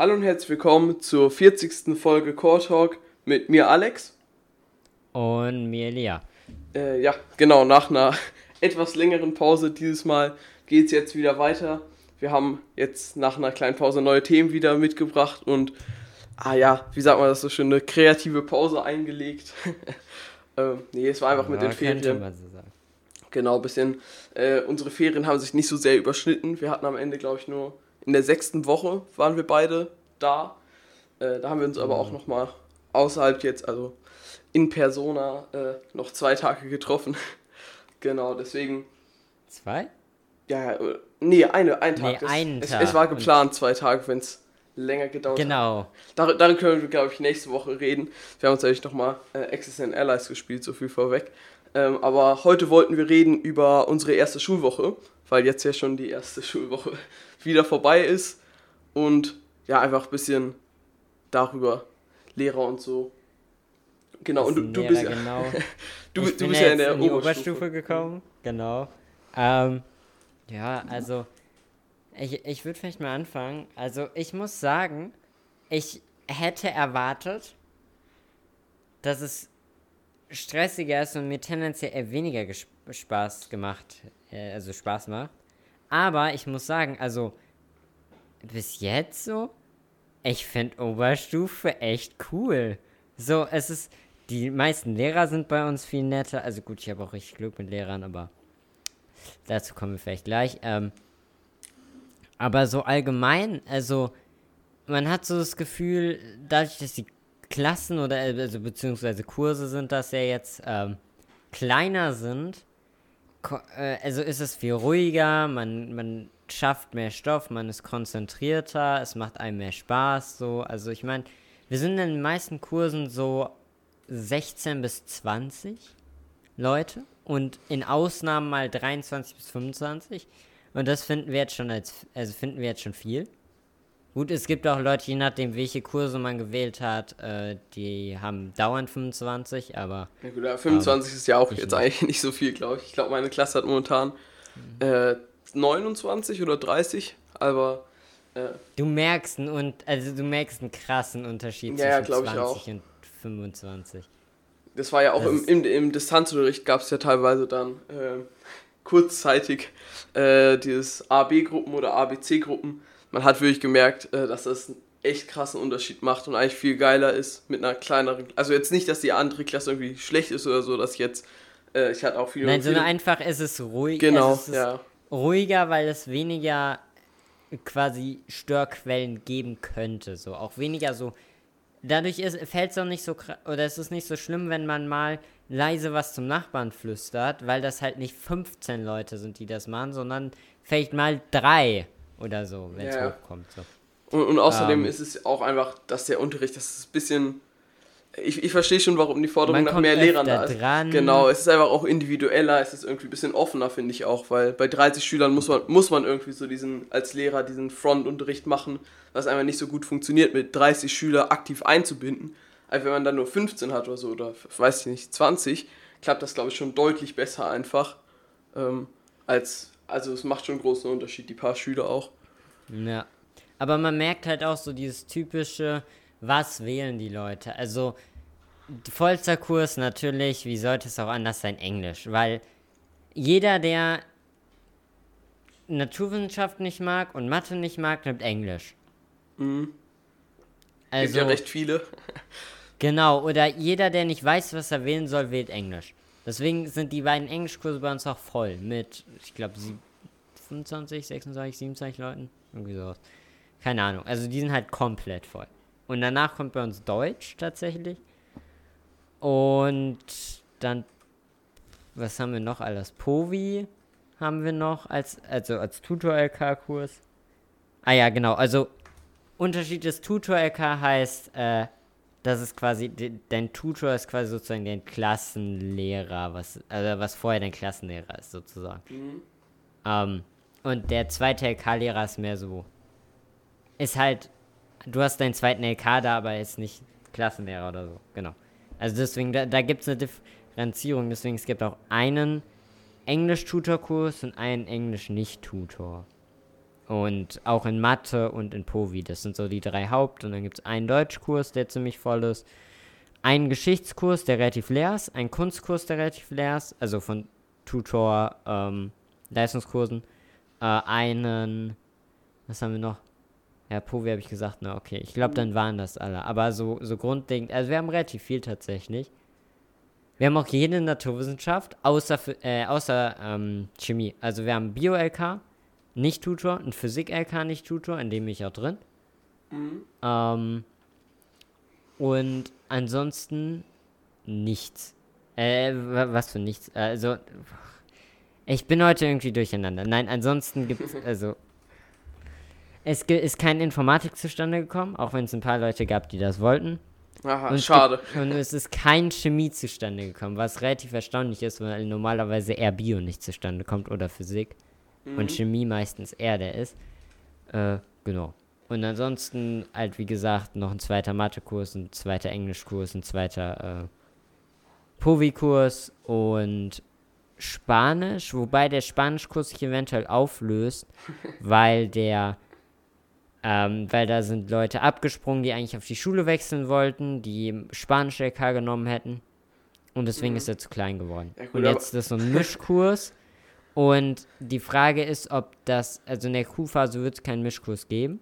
Hallo und herzlich willkommen zur 40. Folge Core Talk mit mir Alex. Und mir Lia. Äh, ja, genau, nach einer etwas längeren Pause dieses Mal geht es jetzt wieder weiter. Wir haben jetzt nach einer kleinen Pause neue Themen wieder mitgebracht und, ah ja, wie sagt man das so schön, eine kreative Pause eingelegt. ähm, nee, es war einfach ja, mit den Ferien. Man so sagen. Genau, ein bisschen. Äh, unsere Ferien haben sich nicht so sehr überschnitten. Wir hatten am Ende, glaube ich, nur in der sechsten Woche waren wir beide da. Äh, da haben wir uns aber auch mhm. nochmal außerhalb jetzt, also in Persona, äh, noch zwei Tage getroffen. genau, deswegen. Zwei? Ja, äh, nee, eine, ein Tag. Nee, einen es, Tag. Es, es war geplant, zwei Tage, wenn es länger gedauert genau. hat. Genau. Darin können wir, glaube ich, nächste Woche reden. Wir haben uns natürlich nochmal äh, XSN Allies gespielt, so viel vorweg. Ähm, aber heute wollten wir reden über unsere erste Schulwoche, weil jetzt ja schon die erste Schulwoche wieder vorbei ist. Und ja, einfach ein bisschen darüber, Lehrer und so. Genau, und du, du bist ja. Genau. du, du bist ja in der in Oberstufe. Oberstufe gekommen. Genau. Ähm, ja, also ich, ich würde vielleicht mal anfangen. Also ich muss sagen, ich hätte erwartet, dass es stressiger ist und mir tendenziell eher weniger Spaß gemacht, äh, also Spaß macht. Aber ich muss sagen, also bis jetzt so, ich finde Oberstufe echt cool. So, es ist, die meisten Lehrer sind bei uns viel netter. Also gut, ich habe auch richtig Glück mit Lehrern, aber dazu kommen wir vielleicht gleich. Ähm, aber so allgemein, also man hat so das Gefühl, dadurch, dass die Klassen oder also beziehungsweise Kurse sind das ja jetzt ähm, kleiner sind, äh, also ist es viel ruhiger, man, man schafft mehr Stoff, man ist konzentrierter, es macht einem mehr Spaß, so. Also ich meine, wir sind in den meisten Kursen so 16 bis 20 Leute und in Ausnahmen mal 23 bis 25. Und das finden wir jetzt schon als, also finden wir jetzt schon viel. Gut, es gibt auch Leute, je nachdem, welche Kurse man gewählt hat, äh, die haben dauernd 25, aber. Ja, gut, 25 ähm, ist ja auch jetzt nicht. eigentlich nicht so viel, glaube ich. Ich glaube, meine Klasse hat momentan mhm. äh, 29 oder 30, aber. Äh, du merkst einen, und, also du merkst einen krassen Unterschied ja, zwischen ja, 20 und 25. Das war ja auch im, im, im Distanzunterricht gab es ja teilweise dann äh, kurzzeitig äh, dieses AB-Gruppen oder ABC-Gruppen. Man hat wirklich gemerkt, äh, dass das einen echt krassen Unterschied macht und eigentlich viel geiler ist mit einer kleineren. Also jetzt nicht, dass die andere Klasse irgendwie schlecht ist oder so, dass jetzt. Äh, ich hatte auch viele. Nein, sondern einfach ist es ruhig. Genau, es ist ja ruhiger, weil es weniger quasi Störquellen geben könnte. So auch weniger so. Dadurch fällt es auch nicht so oder es ist nicht so schlimm, wenn man mal leise was zum Nachbarn flüstert, weil das halt nicht 15 Leute sind, die das machen, sondern vielleicht mal drei oder so, wenn es ja. hochkommt. So. Und, und außerdem ähm, ist es auch einfach, dass der Unterricht, das ist ein bisschen ich, ich verstehe schon, warum die Forderung nach mehr Lehrern da ist. Dran. Genau, es ist einfach auch individueller, es ist irgendwie ein bisschen offener, finde ich auch, weil bei 30 Schülern muss man, muss man irgendwie so diesen, als Lehrer diesen Frontunterricht machen, was einfach nicht so gut funktioniert, mit 30 Schülern aktiv einzubinden. Also wenn man dann nur 15 hat oder so, oder weiß ich nicht, 20, klappt das, glaube ich, schon deutlich besser einfach. Ähm, als, also es macht schon einen großen Unterschied, die paar Schüler auch. Ja. Aber man merkt halt auch so dieses typische, was wählen die Leute? Also, vollster Kurs natürlich, wie sollte es auch anders sein, Englisch, weil jeder, der Naturwissenschaft nicht mag und Mathe nicht mag, nimmt Englisch. Mhm. Also, Gibt ja recht viele. genau, oder jeder, der nicht weiß, was er wählen soll, wählt Englisch. Deswegen sind die beiden Englischkurse bei uns auch voll mit, ich glaube, 25, 26, 27 Leuten. Irgendwie sowas. Keine Ahnung. Also die sind halt komplett voll. Und danach kommt bei uns Deutsch tatsächlich. Und dann, was haben wir noch alles? Povi haben wir noch als, also als Tutor-LK-Kurs. Ah ja, genau. Also Unterschied des Tutor-LK heißt, äh, das ist quasi, dein Tutor ist quasi sozusagen dein Klassenlehrer, was, also was vorher dein Klassenlehrer ist, sozusagen. Mhm. Ähm, und der zweite LK-Lehrer ist mehr so, ist halt du hast deinen zweiten LK da, aber ist nicht Klassenlehrer oder so. Genau. Also deswegen, da, da gibt es eine Differenzierung. Deswegen, es gibt auch einen Englisch-Tutor-Kurs und einen Englisch-Nicht-Tutor. und auch in Mathe und in Povi. Das sind so die drei Haupt. Und dann gibt es einen Deutschkurs, der ziemlich voll ist. Einen Geschichtskurs, der relativ leer ist. Einen Kunstkurs, der relativ leer ist. Also von Tutor, ähm, Leistungskursen. Äh, einen, was haben wir noch? Ja, Povi habe ich gesagt, na okay. Ich glaube, dann waren das alle. Aber so, so grundlegend, also wir haben relativ viel tatsächlich. Wir haben auch jede Naturwissenschaft, außer, äh, außer ähm, Chemie. Also wir haben Bio-LK, nicht Tutor, ein Physik-LK, nicht Tutor, in dem bin ich auch drin. Mhm. Ähm, und ansonsten nichts. Äh, was für nichts? Also, ich bin heute irgendwie durcheinander. Nein, ansonsten gibt es, also, es ist keine Informatik zustande gekommen, auch wenn es ein paar Leute gab, die das wollten. Aha, und schade. Gibt, und es ist kein Chemie zustande gekommen, was relativ erstaunlich ist, weil normalerweise eher Bio nicht zustande kommt oder Physik. Mhm. Und Chemie meistens eher der ist. Äh, genau. Und ansonsten halt, wie gesagt, noch ein zweiter Mathekurs, ein zweiter Englischkurs, ein zweiter äh, Povi-Kurs und Spanisch, wobei der Spanischkurs sich eventuell auflöst, weil der ähm, weil da sind Leute abgesprungen, die eigentlich auf die Schule wechseln wollten, die Spanisch LK genommen hätten. Und deswegen mhm. ist er zu klein geworden. Ja, gut, und jetzt ist das so ein Mischkurs. Und die Frage ist, ob das, also in der Q-Phase wird es keinen Mischkurs geben.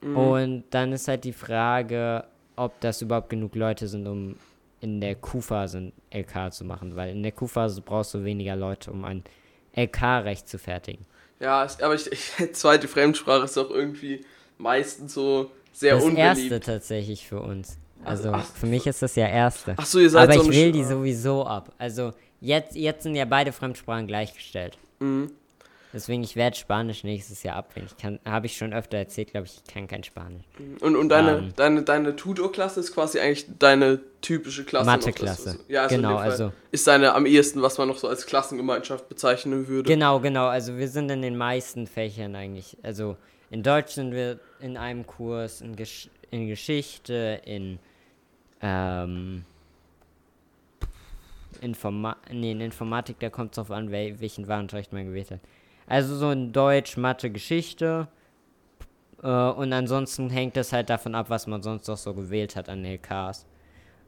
Mhm. Und dann ist halt die Frage, ob das überhaupt genug Leute sind, um in der Q-Phase ein LK zu machen. Weil in der Q-Phase brauchst du weniger Leute, um ein LK-Recht zu fertigen. Ja, aber ich, ich, zweite Fremdsprache ist auch irgendwie meistens so sehr das unbeliebt. Das erste tatsächlich für uns. Also ach, für mich ist das ja erste. Ach so, ihr seid Aber so ich wähle die sowieso ab. Also jetzt, jetzt sind ja beide Fremdsprachen gleichgestellt. Mhm. Deswegen, ich werde Spanisch nächstes Jahr abwählen. Ich habe ich schon öfter erzählt, glaube ich, ich kann kein Spanisch. Und, und deine, ähm, deine, deine Tutor-Klasse ist quasi eigentlich deine typische Klasse. Mathe-Klasse. Ja, also genau, also. Ist deine am ehesten, was man noch so als Klassengemeinschaft bezeichnen würde. Genau, genau. Also wir sind in den meisten Fächern eigentlich. Also in Deutsch sind wir in einem Kurs, in, Gesch in Geschichte, in ähm, Informa nee, in Informatik, da kommt es drauf an, wel welchen Warenunterricht man gewählt hat. Also so in Deutsch, Mathe, Geschichte. Äh, und ansonsten hängt es halt davon ab, was man sonst noch so gewählt hat an LKs.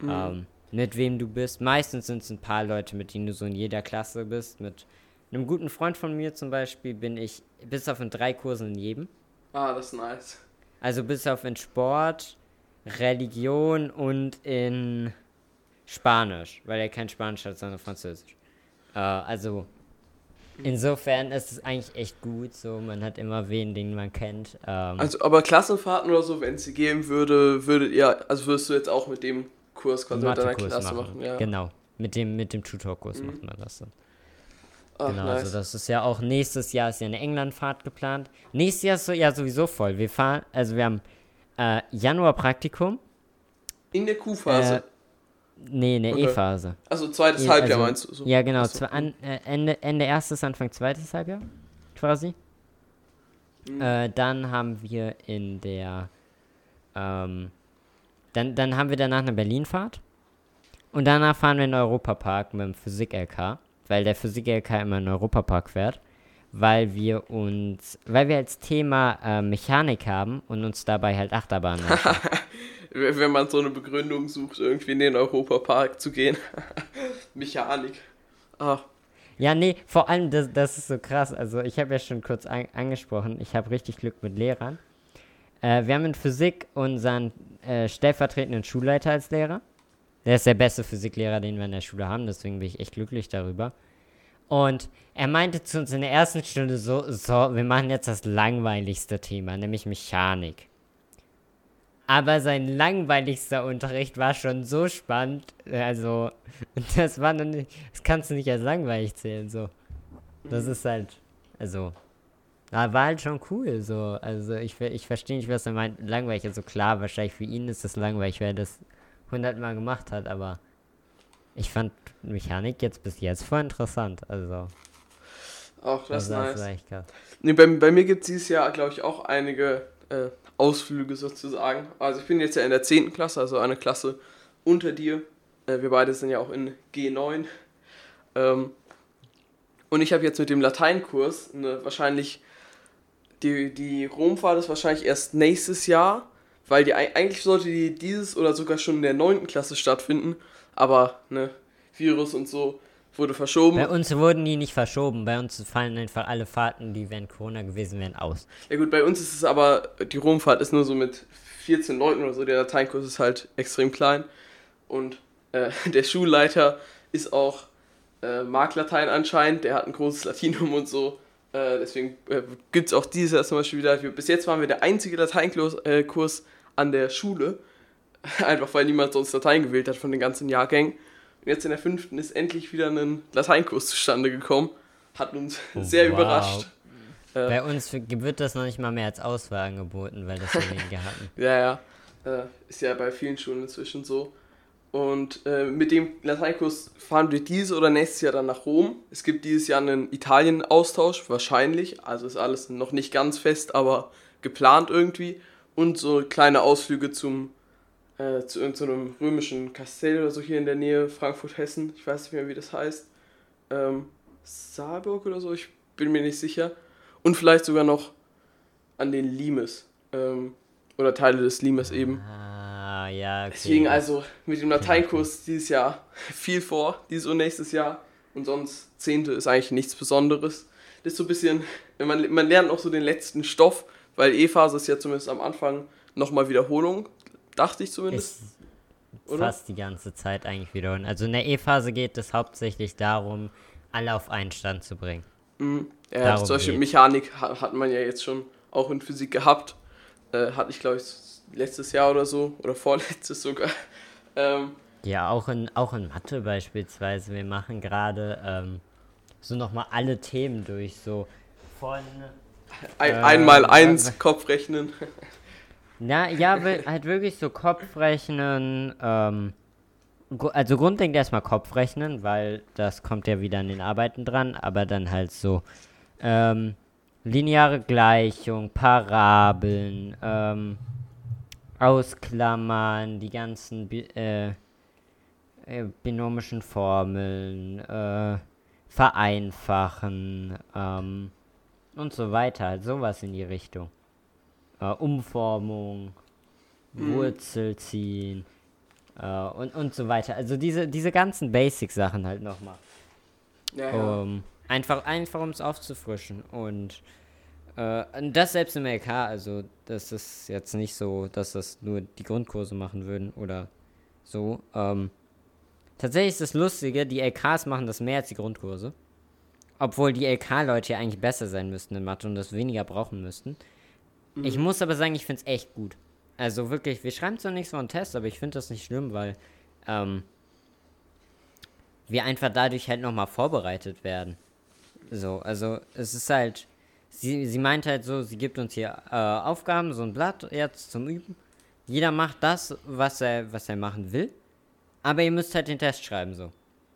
Mhm. Ähm, mit wem du bist. Meistens sind es ein paar Leute, mit denen du so in jeder Klasse bist. Mit einem guten Freund von mir zum Beispiel bin ich bis auf in drei Kursen in jedem. Ah, das ist nice. Also bis auf in Sport, Religion und in Spanisch, weil er kein Spanisch hat, sondern Französisch. Äh, also Insofern ist es eigentlich echt gut, so man hat immer wen, den man kennt. Ähm also, aber Klassenfahrten oder so, wenn es sie geben würde, würdet ihr, also würdest du jetzt auch mit dem Kurs quasi mit deiner Klasse machen? machen ja. Genau, mit dem, mit dem Tutorkurs mhm. macht man das dann. Ach, genau, nice. also das ist ja auch nächstes Jahr ist ja eine Englandfahrt geplant. Nächstes Jahr ist so, ja sowieso voll. Wir fahren, also wir haben äh, Januar Praktikum. In der Q-Phase. Äh, Nee, in der okay. E-Phase. Also zweites e Halbjahr also, meinst du? So. Ja, genau. So. An, äh, Ende, Ende erstes, Anfang zweites Halbjahr quasi. Mhm. Äh, dann haben wir in der ähm, dann, dann haben wir danach eine Berlinfahrt. Und danach fahren wir in den Europapark mit dem Physik-LK, weil der Physik-LK immer in den Europapark fährt, weil wir uns, weil wir als Thema äh, Mechanik haben und uns dabei halt Achterbahnen wenn man so eine Begründung sucht, irgendwie in den Europapark zu gehen. Mechanik. Ach. Ja, nee, vor allem, das, das ist so krass. Also, ich habe ja schon kurz an, angesprochen, ich habe richtig Glück mit Lehrern. Äh, wir haben in Physik unseren äh, stellvertretenden Schulleiter als Lehrer. Der ist der beste Physiklehrer, den wir in der Schule haben, deswegen bin ich echt glücklich darüber. Und er meinte zu uns in der ersten Stunde so, so, wir machen jetzt das langweiligste Thema, nämlich Mechanik. Aber sein langweiligster Unterricht war schon so spannend. Also, das war noch nicht, das kannst du nicht als langweilig zählen, so. Das ist halt, also, war halt schon cool, so. Also, ich, ich verstehe nicht, was er meint, langweilig. Also, klar, wahrscheinlich für ihn ist das langweilig, weil er das hundertmal gemacht hat, aber ich fand Mechanik jetzt bis jetzt voll interessant, also. Auch das, das ist nice. Nee, bei, bei mir gibt es dieses Jahr, glaube ich, auch einige äh, Ausflüge sozusagen. Also ich bin jetzt ja in der 10. Klasse, also eine Klasse unter dir. Äh, wir beide sind ja auch in G9. Ähm, und ich habe jetzt mit dem Lateinkurs eine wahrscheinlich die, die Romfahrt ist wahrscheinlich erst nächstes Jahr, weil die eigentlich sollte die dieses oder sogar schon in der 9. Klasse stattfinden, aber ne, Virus und so wurde verschoben. Bei uns wurden die nicht verschoben, bei uns fallen einfach alle Fahrten, die während Corona gewesen wären, aus. Ja gut, bei uns ist es aber, die Romfahrt ist nur so mit 14 Leuten oder so, der Lateinkurs ist halt extrem klein und äh, der Schulleiter ist auch äh, mag Latein anscheinend, der hat ein großes Latinum und so. Äh, deswegen äh, gibt es auch dieses Jahr zum Beispiel wieder. Bis jetzt waren wir der einzige Lateinkurs äh, an der Schule. Einfach weil niemand sonst Latein gewählt hat von den ganzen Jahrgängen. Und jetzt in der fünften ist endlich wieder ein Lateinkurs zustande gekommen. Hat uns oh, sehr wow. überrascht. Äh, Bei uns wird das noch nicht mal mehr als Auswahl angeboten, weil das so wenige hatten. ja, ja. Äh, ist ja bei vielen Schulen inzwischen so. Und äh, mit dem Lateinkurs fahren wir dieses oder nächstes Jahr dann nach Rom. Es gibt dieses Jahr einen Italien-Austausch, wahrscheinlich. Also ist alles noch nicht ganz fest, aber geplant irgendwie. Und so kleine Ausflüge zum, äh, zu irgendeinem so römischen Kastell oder so hier in der Nähe, Frankfurt-Hessen. Ich weiß nicht mehr, wie das heißt. Ähm, Saarburg oder so, ich bin mir nicht sicher. Und vielleicht sogar noch an den Limes. Ähm, oder Teile des Limes eben. Ah ja. Okay. Deswegen also mit dem Lateinkurs dieses Jahr viel vor, dieses und nächstes Jahr. Und sonst Zehnte ist eigentlich nichts Besonderes. Das ist so ein bisschen, man, man lernt auch so den letzten Stoff, weil E-Phase ist ja zumindest am Anfang nochmal Wiederholung, dachte ich zumindest. Ist oder? Fast die ganze Zeit eigentlich wiederholen. Also in der E-Phase geht es hauptsächlich darum, alle auf einen Stand zu bringen. Mhm. Ja, zum Beispiel Mechanik hat man ja jetzt schon auch in Physik gehabt. Äh, hatte ich, glaube ich, letztes Jahr oder so, oder vorletztes sogar. Ähm, ja, auch in, auch in Mathe beispielsweise. Wir machen gerade ähm, so nochmal alle Themen durch, so von. Ein, äh, einmal eins Kopfrechnen. Na, ja, halt wirklich so Kopfrechnen, ähm, also grundlegend erstmal Kopfrechnen, weil das kommt ja wieder an den Arbeiten dran, aber dann halt so ähm, lineare Gleichung, Parabeln, ähm, Ausklammern, die ganzen Bi äh, äh, binomischen Formeln, äh, vereinfachen ähm, und so weiter. Halt sowas in die Richtung. Äh, Umformung, mhm. Wurzel ziehen äh, und, und so weiter. Also diese, diese ganzen Basic-Sachen halt nochmal. Ja, ja. Um, einfach, einfach um es aufzufrischen und äh, das selbst im LK, also das ist jetzt nicht so, dass das nur die Grundkurse machen würden oder so. Ähm, tatsächlich ist das Lustige, die LKs machen das mehr als die Grundkurse. Obwohl die LK-Leute ja eigentlich besser sein müssten in Mathe und das weniger brauchen müssten. Mhm. Ich muss aber sagen, ich finde es echt gut. Also wirklich, wir schreiben zwar nichts von Test, aber ich finde das nicht schlimm, weil ähm, wir einfach dadurch halt nochmal vorbereitet werden. So, also es ist halt sie, sie meint halt so, sie gibt uns hier äh, Aufgaben, so ein Blatt jetzt zum Üben. Jeder macht das, was er, was er machen will. Aber ihr müsst halt den Test schreiben, so. Und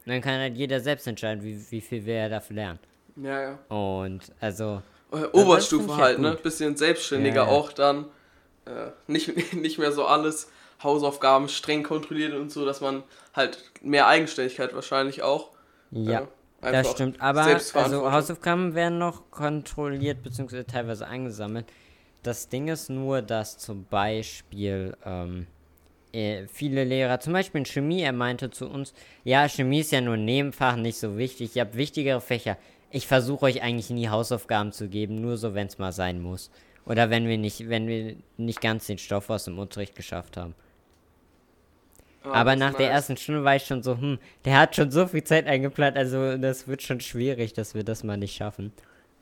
dann kann halt jeder selbst entscheiden, wie, wie viel wir dafür lernen. Ja, ja. Und also. Äh, Oberstufe halt, ne? Bisschen selbstständiger ja, ja. auch dann. Äh, nicht, nicht mehr so alles Hausaufgaben streng kontrolliert und so, dass man halt mehr Eigenständigkeit wahrscheinlich auch. Ja. Äh, das stimmt, aber also Hausaufgaben werden noch kontrolliert bzw. teilweise eingesammelt. Das Ding ist nur, dass zum Beispiel ähm, äh, viele Lehrer, zum Beispiel in Chemie, er meinte zu uns, ja, Chemie ist ja nur ein Nebenfach, nicht so wichtig, ihr habt wichtigere Fächer. Ich versuche euch eigentlich nie Hausaufgaben zu geben, nur so, wenn es mal sein muss. Oder wenn wir nicht, wenn wir nicht ganz den Stoff aus dem Unterricht geschafft haben. Oh, aber nach der ersten Stunde war ich schon so, hm, der hat schon so viel Zeit eingeplant, also das wird schon schwierig, dass wir das mal nicht schaffen.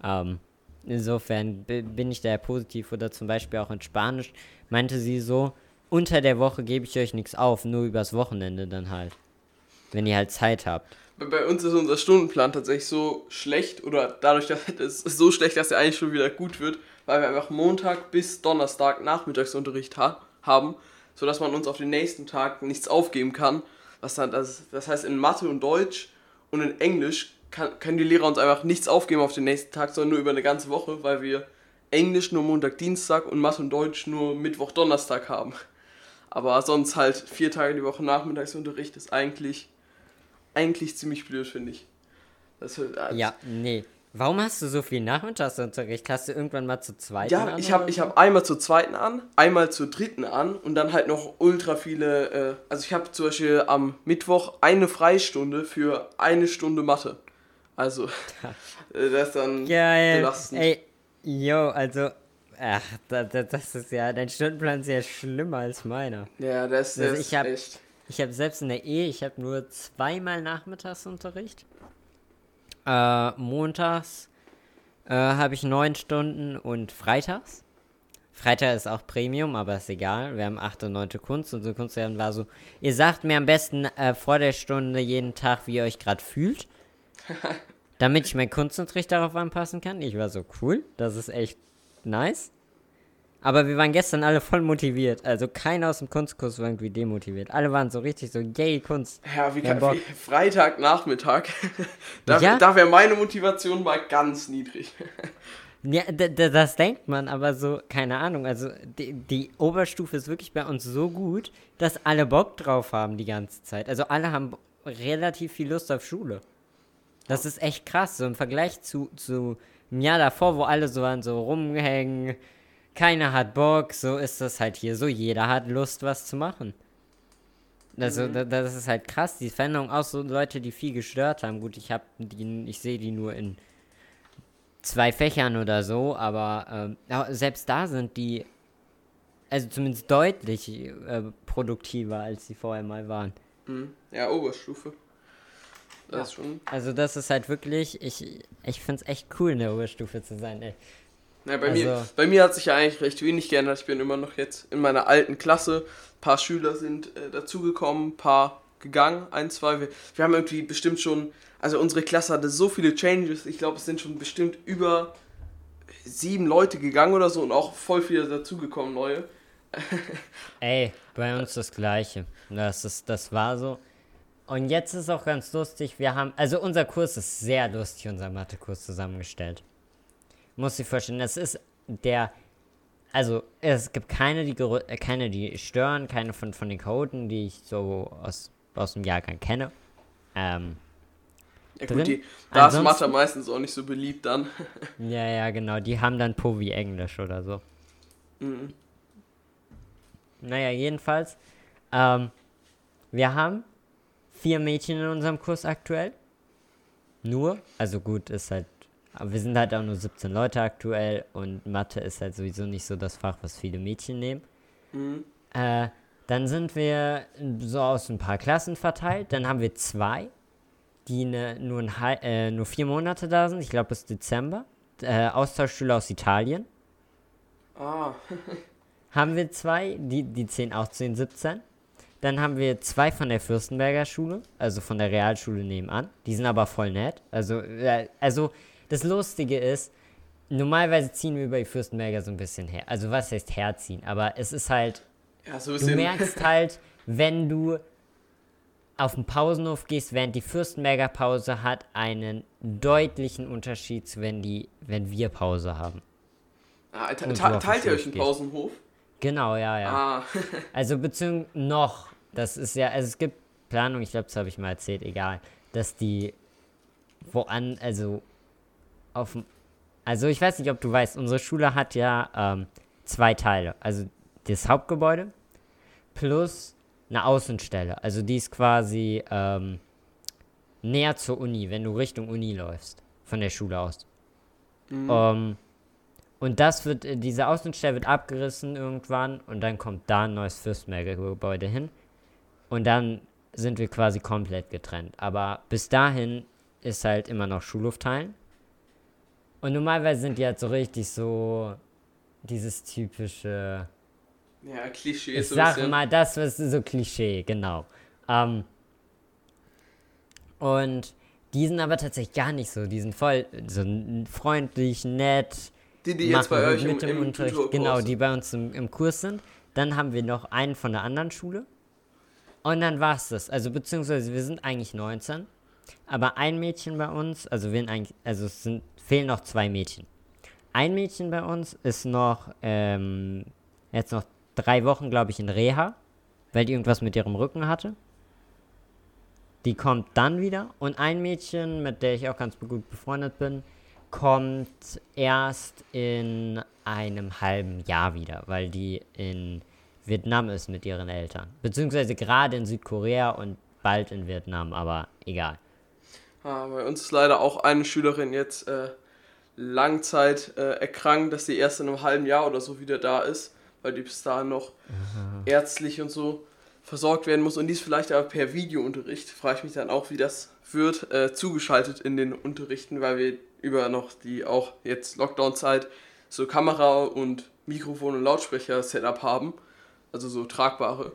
Ähm, insofern bin ich da positiv oder zum Beispiel auch in Spanisch meinte sie so, unter der Woche gebe ich euch nichts auf, nur übers Wochenende dann halt. Wenn ihr halt Zeit habt. Bei uns ist unser Stundenplan tatsächlich so schlecht oder dadurch, dass es so schlecht, dass er eigentlich schon wieder gut wird, weil wir einfach Montag bis Donnerstag Nachmittagsunterricht ha haben sodass man uns auf den nächsten Tag nichts aufgeben kann. Was dann, das, das heißt, in Mathe und Deutsch und in Englisch kann, können die Lehrer uns einfach nichts aufgeben auf den nächsten Tag, sondern nur über eine ganze Woche, weil wir Englisch nur Montag, Dienstag und Mathe und Deutsch nur Mittwoch, Donnerstag haben. Aber sonst halt vier Tage die Woche Nachmittagsunterricht ist eigentlich, eigentlich ziemlich blöd, finde ich. Das, also ja, nee. Warum hast du so viel Nachmittagsunterricht? Hast du irgendwann mal zu zweit Ja, an ich habe ich so? hab einmal zur zweiten an, einmal zur dritten an und dann halt noch ultra viele. Äh, also ich habe zum Beispiel am Mittwoch eine Freistunde für eine Stunde Mathe. Also, äh, das ist dann Geil. belastend. Ey, yo, also, ach, da, da, das ist ja, dein Stundenplan ist ja schlimmer als meiner. Ja, das, Also das ich ist echt. Ich habe selbst in der Ehe, ich habe nur zweimal Nachmittagsunterricht. Äh, montags äh, habe ich neun Stunden und freitags. Freitag ist auch Premium, aber ist egal. Wir haben 8. und 9. Kunst und so Kunstlernen war so. Ihr sagt mir am besten äh, vor der Stunde jeden Tag, wie ihr euch gerade fühlt. damit ich meinen Kunstunterricht darauf anpassen kann. Ich war so cool, das ist echt nice. Aber wir waren gestern alle voll motiviert. Also keiner aus dem Kunstkurs war irgendwie demotiviert. Alle waren so richtig so, yay, Kunst. Ja, wie kann wie, Freitagnachmittag. da, Ja. da wäre meine Motivation mal ganz niedrig. Ja, das denkt man, aber so, keine Ahnung. Also die, die Oberstufe ist wirklich bei uns so gut, dass alle Bock drauf haben die ganze Zeit. Also alle haben relativ viel Lust auf Schule. Das ist echt krass, so im Vergleich zu, zu einem Jahr davor, wo alle so an so rumhängen, keiner hat Bock, so ist das halt hier so, jeder hat Lust, was zu machen. Also, da, das ist halt krass, die Veränderung, auch so Leute, die viel gestört haben. Gut, ich hab die, ich sehe die nur in zwei Fächern oder so, aber ja, selbst da sind die, also zumindest deutlich äh, produktiver, als sie vorher mal waren. Mhm. Ja, Oberstufe. Das Ja. ist schon. Also das ist halt wirklich, ich, ich finde es echt cool, in der Oberstufe zu sein, ey. Ja, bei, mir, Also- bei mir hat sich ja eigentlich recht wenig geändert. Ich bin immer noch jetzt in meiner alten Klasse. Ein paar Schüler sind äh, dazugekommen, ein paar gegangen, ein, zwei. Wir, wir haben irgendwie bestimmt schon, also unsere Klasse hatte so viele Changes. Ich glaube, es sind schon bestimmt über sieben Leute gegangen oder so und auch voll viele dazugekommen, neue. Ey, bei uns das Gleiche. Das, ist, das war so. Und jetzt ist auch ganz lustig, wir haben, also unser Kurs ist sehr lustig, unser Mathekurs zusammengestellt. Muss ich vorstellen, das ist der, also es gibt keine, die, äh, keine, die stören, keine von, von den Chaoten, die ich so aus, aus dem Jahrgang kenne. Ähm, Ja gut, die, da ist Ansonsten- Mathe meistens auch nicht so beliebt dann. ja, ja, genau, die haben dann Po wie Englisch oder so. Mhm. Naja, jedenfalls, ähm, wir haben vier Mädchen in unserem Kurs aktuell. Nur, also gut, ist halt, aber wir sind halt auch nur 17 Leute aktuell und Mathe ist halt sowieso nicht so das Fach, was viele Mädchen nehmen. Mhm. Äh, dann sind wir so aus ein paar Klassen verteilt. Dann haben wir zwei, die ne, nur, ein, äh, nur vier Monate da sind. Ich glaube bis Dezember. Äh, Austauschschüler aus Italien. Ah, Haben wir zwei, die, die 10, auch 10, 17. Dann haben wir zwei von der Fürstenberger Schule, also von der Realschule nebenan. Die sind aber voll nett. Also, äh, also das Lustige ist, normalerweise ziehen wir über die Fürstenberger so ein bisschen her. Also was heißt herziehen? Aber es ist halt, ja, so ein du merkst halt, wenn du auf den Pausenhof gehst, während die Fürstenberger Pause hat, einen deutlichen Unterschied zu wenn die, wenn wir Pause haben. Ah, te teilt ihr euch einen gehst. Pausenhof? Genau, ja, ja. Ah, Also beziehungsweise noch, das ist ja, also es gibt Planung, ich glaube, das habe ich mal erzählt, egal, dass die woan, also auf also ich weiß nicht, ob du weißt, unsere Schule hat ja ähm, zwei Teile, also das Hauptgebäude plus eine Außenstelle, also die ist quasi ähm, näher zur Uni, wenn du Richtung Uni läufst, von der Schule aus. Mhm. Ähm, und das wird, äh, diese Außenstelle wird abgerissen irgendwann und dann kommt da ein neues Fürstenberger-Gebäude hin. Und dann sind wir quasi komplett getrennt. Aber bis dahin ist halt immer noch Schulhof teilen. Und normalerweise sind die halt so richtig so dieses typische, ja, Klischee ich ist so ein sag bisschen. mal, das was so Klischee, genau. Ähm, und die sind aber tatsächlich gar nicht so. Die sind voll so freundlich, nett, Die, die jetzt bei euch im, mit dem im Unterricht, genau, die bei uns im, im Kurs sind. Dann haben wir noch einen von der anderen Schule. Und dann war's das. Also beziehungsweise wir sind eigentlich 19. Aber ein Mädchen bei uns, also wir sind eigentlich, also es sind, fehlen noch zwei Mädchen. Ein Mädchen bei uns ist noch, ähm, jetzt noch drei Wochen, glaube ich, in Reha, weil die irgendwas mit ihrem Rücken hatte. Die kommt dann wieder. Und ein Mädchen, mit der ich auch ganz gut befreundet bin, kommt erst in einem halben Jahr wieder, weil die in Vietnam ist mit ihren Eltern. Beziehungsweise gerade in Südkorea und bald in Vietnam, aber egal. Ah, bei uns ist leider auch eine Schülerin jetzt äh, Langzeit äh, erkrankt, dass sie erst in einem halben Jahr oder so wieder da ist, weil die bis dahin noch mhm. ärztlich und so versorgt werden muss. Und dies vielleicht aber per Videounterricht, frage ich mich dann auch, wie das wird, äh, zugeschaltet in den Unterrichten, weil wir über noch die auch jetzt Lockdown-Zeit so Kamera und Mikrofon und Lautsprecher-Setup haben, also so tragbare,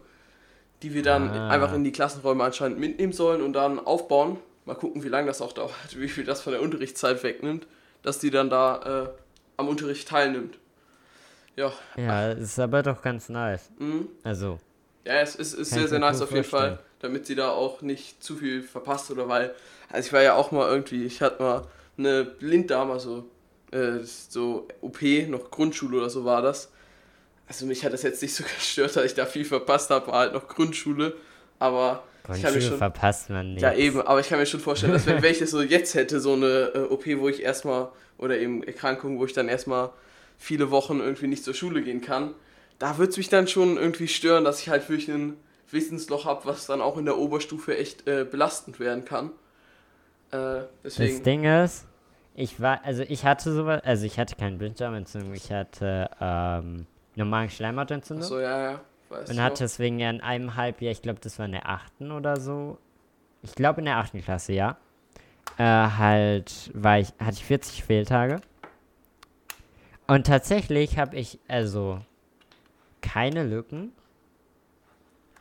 die wir dann ah. einfach in die Klassenräume anscheinend mitnehmen sollen und dann aufbauen. Mal gucken, wie lange das auch dauert, wie viel das von der Unterrichtszeit wegnimmt, dass die dann da äh, am Unterricht teilnimmt. Ja. Ja, ist aber doch ganz nice. Mhm. Also. Ja, es ist, ist sehr, sehr nice auf jeden Fall, damit sie da auch nicht zu viel verpasst oder weil, also ich war ja auch mal irgendwie, ich hatte mal eine Blinddame, also äh, so OP, noch Grundschule oder so war das. Also mich hat das jetzt nicht so gestört, dass ich da viel verpasst habe, war halt noch Grundschule, aber ich mir schon verpasst man nicht. Ja eben, aber ich kann mir schon vorstellen, dass wenn, wenn ich das so jetzt hätte, so eine äh, OP, wo ich erstmal oder eben Erkrankung, wo ich dann erstmal viele Wochen irgendwie nicht zur Schule gehen kann, da würde es mich dann schon irgendwie stören, dass ich halt wirklich ein Wissensloch habe, was dann auch in der Oberstufe echt äh, belastend werden kann. Äh, deswegen. Das Ding ist, ich war, also ich hatte sowas, also ich hatte keine Blinddarmentzündung, ich hatte ähm, normalen Schleimhautentzündung. Achso, ja, ja. Weiß und hatte deswegen ja in einem Halbjahr, ich glaube, das war in der achten oder so. Ich glaube in der achten Klasse, ja. Äh, halt, war ich, hatte ich 40 Fehltage. Und tatsächlich habe ich also keine Lücken,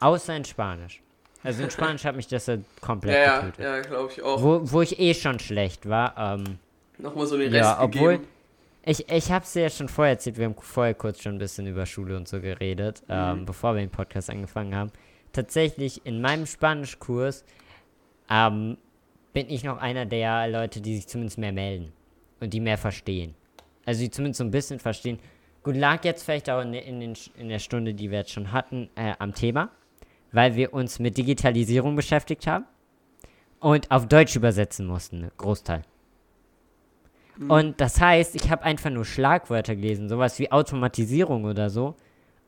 außer in Spanisch. Also in Spanisch hat mich das ja komplett ja, getötet. Ja, ja glaube ich auch. Wo, wo ich eh schon schlecht war. Ähm, Nochmal so den Rest ja, obwohl, gegeben. Ich, ich habe es dir ja schon vorher erzählt, wir haben vorher kurz schon ein bisschen über Schule und so geredet, mhm. ähm, bevor wir den Podcast angefangen haben. Tatsächlich, in meinem Spanischkurs ähm, bin ich noch einer der Leute, die sich zumindest mehr melden und die mehr verstehen. Also die zumindest so ein bisschen verstehen. Gut, lag jetzt vielleicht auch in, in, den, in der Stunde, die wir jetzt schon hatten, äh, am Thema weil wir uns mit Digitalisierung beschäftigt haben und auf Deutsch übersetzen mussten, Großteil. Mhm. Und das heißt, ich habe einfach nur Schlagwörter gelesen, sowas wie Automatisierung oder so,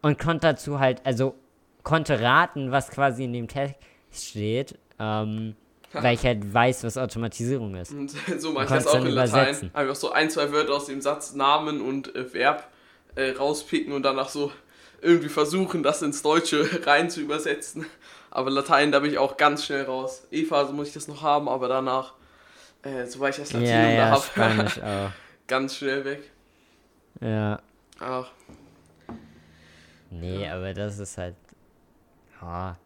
und konnte dazu halt, also konnte raten, was quasi in dem Text steht, ähm, weil ich halt weiß, was Automatisierung ist. Und so mache ich das auch in Latein. Einfach so ein, zwei Wörter aus dem Satz Namen und äh, Verb äh, rauspicken und danach so irgendwie versuchen, das ins Deutsche rein zu übersetzen. Aber Latein, da bin ich auch ganz schnell raus. Eva, so muss ich das noch haben, aber danach, äh, sobald ich das Latinum ja, ja, da habe, ganz schnell weg. Ja. Ach. Nee, ja. aber das ist halt. Ja.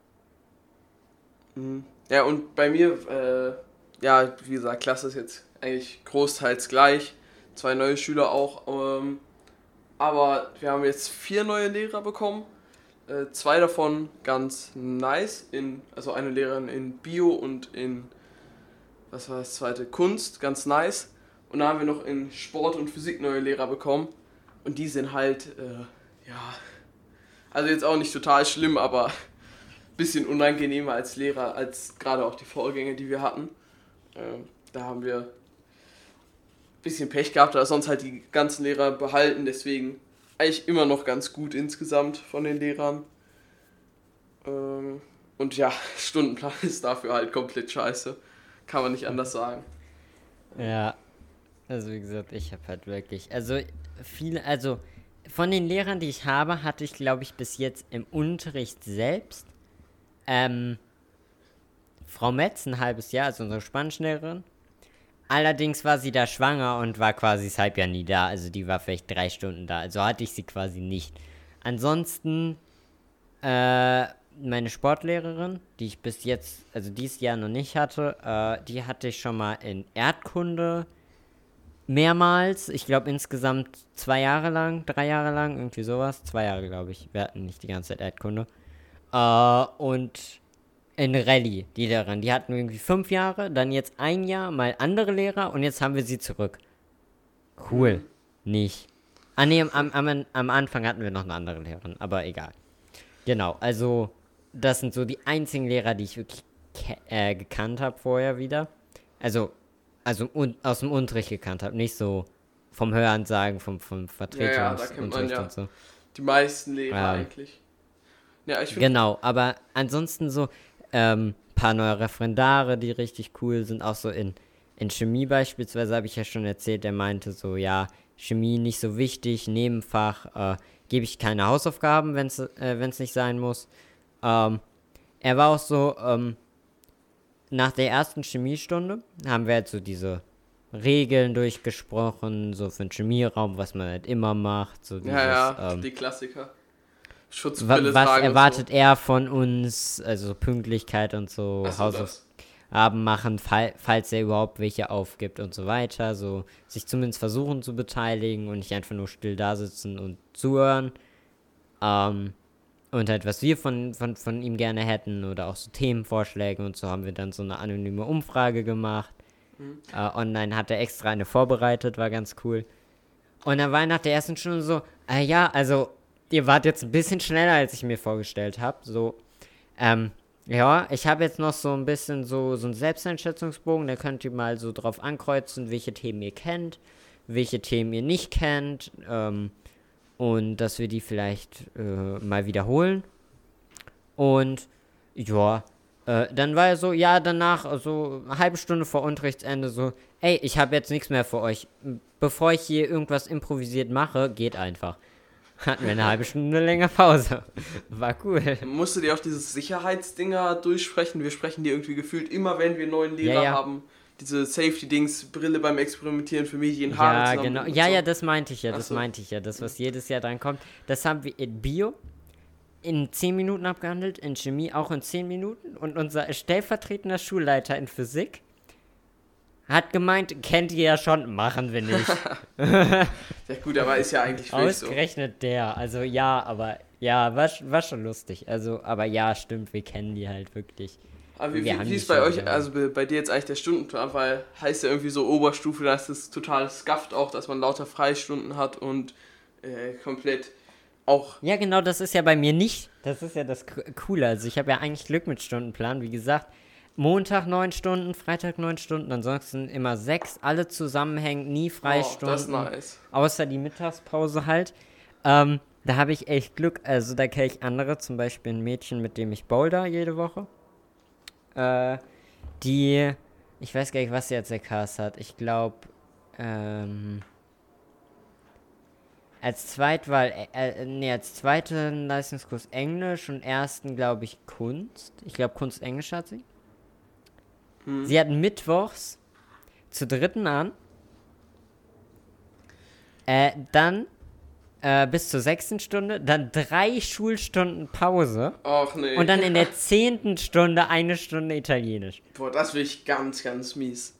Mhm. Ja, und bei mir, äh, ja, wie gesagt, Klasse ist jetzt eigentlich großteils gleich. Zwei neue Schüler auch. Ähm, aber wir haben jetzt vier neue Lehrer bekommen. Äh, zwei davon ganz nice. In, also eine Lehrerin in Bio und in, was war das zweite? Kunst, ganz nice. Und dann haben wir noch in Sport und Physik neue Lehrer bekommen. Und die sind halt, äh, ja, also jetzt auch nicht total schlimm, aber ein bisschen unangenehmer als Lehrer, als gerade auch die Vorgänge, die wir hatten. Äh, da haben wir bisschen Pech gehabt, aber sonst halt die ganzen Lehrer behalten. Deswegen eigentlich immer noch ganz gut insgesamt von den Lehrern. Ähm, und ja, Stundenplan ist dafür halt komplett scheiße. Kann man nicht anders sagen. Ja, also wie gesagt, ich habe halt wirklich, also viele, also von den Lehrern, die ich habe, hatte ich glaube ich bis jetzt im Unterricht selbst ähm, Frau Metz ein halbes Jahr, also unsere Spanischlehrerin, Allerdings war sie da schwanger und war quasi das Halbjahr nie da. Also die war vielleicht drei Stunden da. Also hatte ich sie quasi nicht. Ansonsten äh, meine Sportlehrerin, die ich bis jetzt, also dieses Jahr noch nicht hatte, äh, die hatte ich schon mal in Erdkunde mehrmals. Ich glaube insgesamt zwei Jahre lang, drei Jahre lang, irgendwie sowas. Zwei Jahre, glaube ich. Wir hatten nicht die ganze Zeit Erdkunde. Äh, und in Rallye, die Lehrerin. Die hatten irgendwie fünf Jahre, dann jetzt ein Jahr, mal andere Lehrer und jetzt haben wir sie zurück. Cool. Nicht. Ah, nee, am, am, am Anfang hatten wir noch eine andere Lehrerin, aber egal. Genau, also das sind so die einzigen Lehrer, die ich wirklich äh, gekannt habe vorher wieder. Also also aus dem Unterricht gekannt habe, nicht so vom Hören sagen, vom, vom Vertretungsunterricht ja, ja, und so. Die meisten Lehrer Ja. eigentlich. Ja, ich. Genau, aber ansonsten so ähm, paar neue Referendare, die richtig cool sind, auch so in, in Chemie beispielsweise habe ich ja schon erzählt, der meinte so, ja, Chemie nicht so wichtig, Nebenfach, äh, gebe ich keine Hausaufgaben, wenn es äh, wenn's nicht sein muss. Ähm, er war auch so, ähm, nach der ersten Chemiestunde haben wir halt so diese Regeln durchgesprochen, so für den Chemieraum, was man halt immer macht, so dieses, Ja, ja, ähm, die Klassiker. Wa Schutzbrille was tragen. erwartet er von uns? Also Pünktlichkeit und so, so. So. Hausaufgaben machen, fall, falls er überhaupt welche aufgibt und so weiter. So sich zumindest versuchen zu beteiligen und nicht einfach nur still da sitzen und zuhören. Ähm, und halt, was wir von, von, von ihm gerne hätten oder auch so Themenvorschläge und so haben wir dann so eine anonyme Umfrage gemacht. Äh, online hat er extra eine vorbereitet, war ganz cool. Und dann war er nach der ersten Stunde so, äh, ja, also ihr wart jetzt ein bisschen schneller, als ich mir vorgestellt habe. So, ähm, ja, ich habe jetzt noch so ein bisschen so, so einen Selbsteinschätzungsbogen, da könnt ihr mal so drauf ankreuzen, welche Themen ihr kennt, welche Themen ihr nicht kennt, ähm, und dass wir die vielleicht äh, mal wiederholen. Und ja, äh, dann war er so, ja, danach, so eine halbe Stunde vor Unterrichtsende, so, ey, ich habe jetzt nichts mehr für euch. Bevor ich hier irgendwas improvisiert mache, geht einfach. Hatten wir eine halbe Stunde länger Pause. War cool. Musst du dir auch dieses Sicherheitsdinger durchsprechen? Wir sprechen die irgendwie gefühlt immer, wenn wir einen neuen Lehrer Ja, ja. haben. Diese Safety-Dings, Brille beim Experimentieren für Medien, Haare Ja, genau. Ja, so. ja, das meinte ich ja, das so. meinte ich ja. Das, was jedes Jahr dran kommt. Das haben wir in Bio in 10 Minuten abgehandelt, in Chemie auch in 10 Minuten. Und unser stellvertretender Schulleiter in Physik hat gemeint, kennt ihr ja schon, machen wir nicht. Ja gut, aber ist ja eigentlich wirklich so. Ausgerechnet der. Also ja, aber ja, war, war schon lustig. Also, aber ja, stimmt, wir kennen die halt wirklich. Aber wie, wie, wie ist bei euch, ja. also bei, dir jetzt eigentlich der Stundenplan, weil heißt ja irgendwie so Oberstufe, da ist es total skafft auch, dass man lauter Freistunden hat und äh, komplett auch Ja, genau, das ist ja bei mir nicht. Das ist ja das Co- Coole. Also ich habe ja eigentlich Glück mit Stundenplan. Wie gesagt, Montag neun Stunden, Freitag neun Stunden, ansonsten immer sechs, alle zusammenhängend, nie oh, Freistunden. das ist nice. Außer die Mittagspause halt. Ähm, da habe ich echt Glück. Also da kenne ich andere, zum Beispiel ein Mädchen, mit dem ich boulder jede Woche. Äh, die, ich weiß gar nicht, was sie als LKs hat. Ich glaube, ähm, als Zweitwahl, äh, äh, nee, als zweiten Leistungskurs Englisch und ersten, glaube ich, Kunst. Ich glaube, Kunst Englisch hat sie. Hm. Sie hatten mittwochs zu dritten an. Äh, dann äh, bis zur sechsten Stunde, dann drei Schulstunden Pause Ach nee. und dann in der zehnten Stunde eine Stunde Italienisch. Boah, das will ich ganz, ganz mies.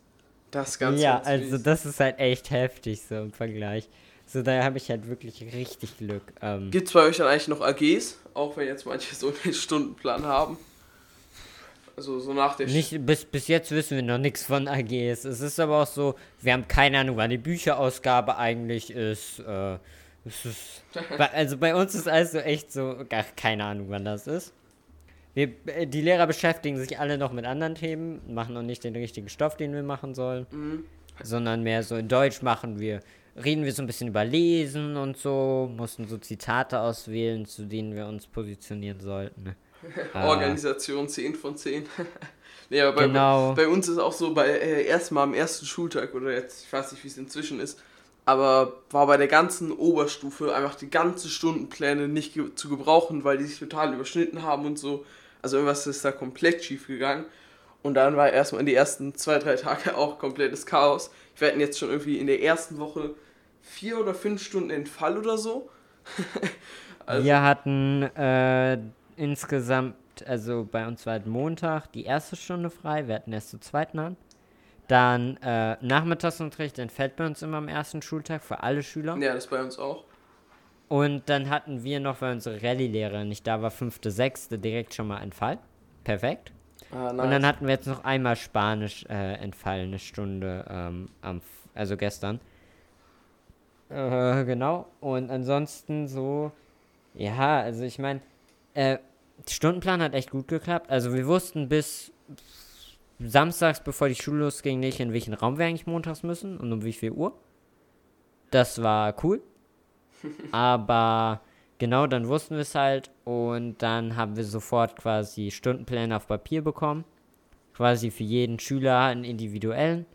Das ist ganz, ja, ganz also mies. das ist halt echt heftig so im Vergleich. So, da habe ich halt wirklich richtig Glück. Ähm, Gibt es bei euch dann eigentlich noch AGs? Auch wenn jetzt manche so einen Stundenplan haben. Also so nach der Nicht, bis, bis jetzt wissen wir noch nichts von AGs. Es ist aber auch so, wir haben keine Ahnung, wann die Bücherausgabe eigentlich ist. Äh, ist also bei uns ist alles so echt so, gar keine Ahnung, wann das ist. Wir, äh, die Lehrer beschäftigen sich alle noch mit anderen Themen, machen noch nicht den richtigen Stoff, den wir machen sollen, Mhm. sondern mehr so in Deutsch machen wir, reden wir so ein bisschen über Lesen und so, mussten so Zitate auswählen, zu denen wir uns positionieren sollten. Ah. Organisation 10 von 10. nee, aber bei, Genau. bei uns ist auch so, bei äh, erstmal am ersten Schultag oder jetzt, ich weiß nicht, wie es inzwischen ist, aber war bei der ganzen Oberstufe einfach die ganzen Stundenpläne nicht ge zu gebrauchen, weil die sich total überschnitten haben und so. Also irgendwas ist da komplett schief gegangen. Und dann war erstmal in die ersten zwei, drei Tage auch komplettes Chaos. Wir hatten jetzt schon irgendwie in der ersten Woche vier oder fünf Stunden Entfall oder so. Also- wir hatten äh, insgesamt, also bei uns war halt Montag die erste Stunde frei, wir hatten erst zur zweiten an. Dann äh, Nachmittagsunterricht entfällt bei uns immer am ersten Schultag für alle Schüler. Ja, das bei uns auch. Und dann hatten wir noch, weil unsere Rallye-Lehrerin nicht da war, fünfte, sechste, direkt schon mal Entfall. Perfekt. Ah, Und dann hatten wir jetzt noch einmal Spanisch äh, Entfall, eine Stunde, ähm, am, also gestern. Äh, genau. Und ansonsten so, ja, also ich meine, äh, Stundenplan hat echt gut geklappt. Also wir wussten bis samstags, bevor die Schule losging, nicht, in welchen Raum wir eigentlich montags müssen und um wie viel Uhr. Das war cool. Aber genau, dann wussten wir es halt und dann haben wir sofort quasi Stundenpläne auf Papier bekommen. Quasi für jeden Schüler einen individuellen.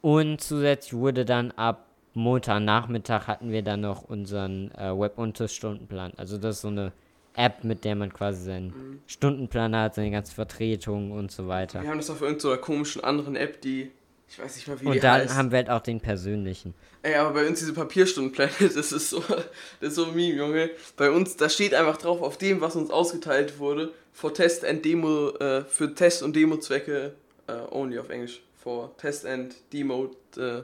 Und zusätzlich wurde dann ab Montagnachmittag hatten wir dann noch unseren äh, Webunterrichtsstundenplan. Also das ist so eine App, mit der man quasi seinen mhm. Stundenplan hat, seine ganze Vertretung und so weiter. Wir haben das auf irgendeiner komischen anderen App, die ich weiß nicht mal, wie und die dann heißt. haben wir halt auch den persönlichen. Ey, aber bei uns diese Papierstundenpläne, das ist so, das ist so ein Meme, Junge. Bei uns, da steht einfach drauf, auf dem, was uns ausgeteilt wurde, for Test and Demo, äh, für Test- und Demo-Zwecke äh, only auf Englisch. For Test and Demo äh,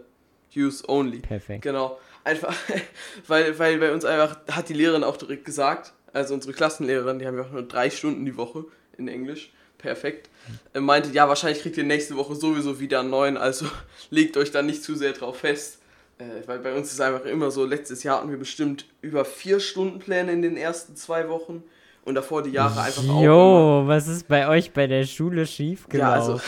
Use only. Perfekt. Genau. Einfach, weil, weil bei uns einfach, hat die Lehrerin auch direkt gesagt, also unsere Klassenlehrerin, die haben wir auch nur drei Stunden die Woche in Englisch. Perfekt. Er meinte, ja, wahrscheinlich kriegt ihr nächste Woche sowieso wieder einen neuen, also legt euch da nicht zu sehr drauf fest. Äh, weil bei uns ist es einfach immer so, letztes Jahr hatten wir bestimmt über vier Stundenpläne in den ersten zwei Wochen und davor die Jahre einfach auch. Jo, was ist bei euch bei der Schule schiefgelaufen? Ja, also,